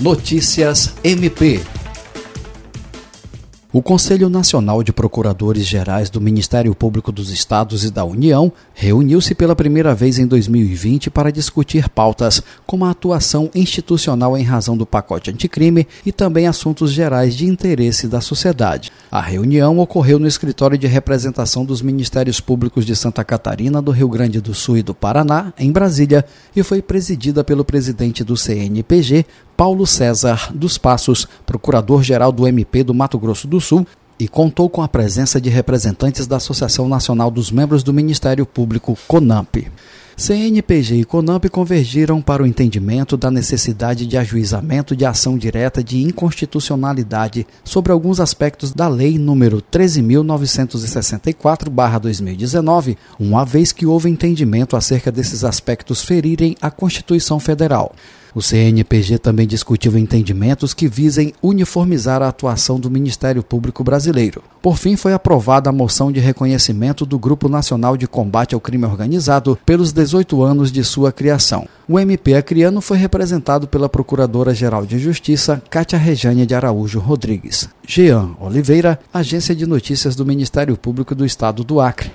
Notícias MP o Conselho Nacional de Procuradores Gerais do Ministério Público dos Estados e da União reuniu-se pela primeira vez em 2020 para discutir pautas como a atuação institucional em razão do pacote anticrime e também assuntos gerais de interesse da sociedade. A reunião ocorreu no escritório de representação dos Ministérios Públicos de Santa Catarina, do Rio Grande do Sul e do Paraná, em Brasília, e foi presidida pelo presidente do CNPG, Paulo César dos Passos, procurador-geral do MP do Mato Grosso do Sul, e contou com a presença de representantes da Associação Nacional dos Membros do Ministério Público, CONAMP. CNPG e CONAMP convergiram para o entendimento da necessidade de ajuizamento de ação direta de inconstitucionalidade sobre alguns aspectos da Lei nº 13.964-2019, uma vez que houve entendimento acerca desses aspectos ferirem a Constituição Federal. O CNPG também discutiu entendimentos que visem uniformizar a atuação do Ministério Público Brasileiro. Por fim, foi aprovada a moção de reconhecimento do Grupo Nacional de Combate ao Crime Organizado pelos 18 anos de sua criação. O MP acriano foi representado pela Procuradora-Geral de Justiça, Cátia Rejane de Araújo Rodrigues. Jean Oliveira, Agência de Notícias do Ministério Público do Estado do Acre.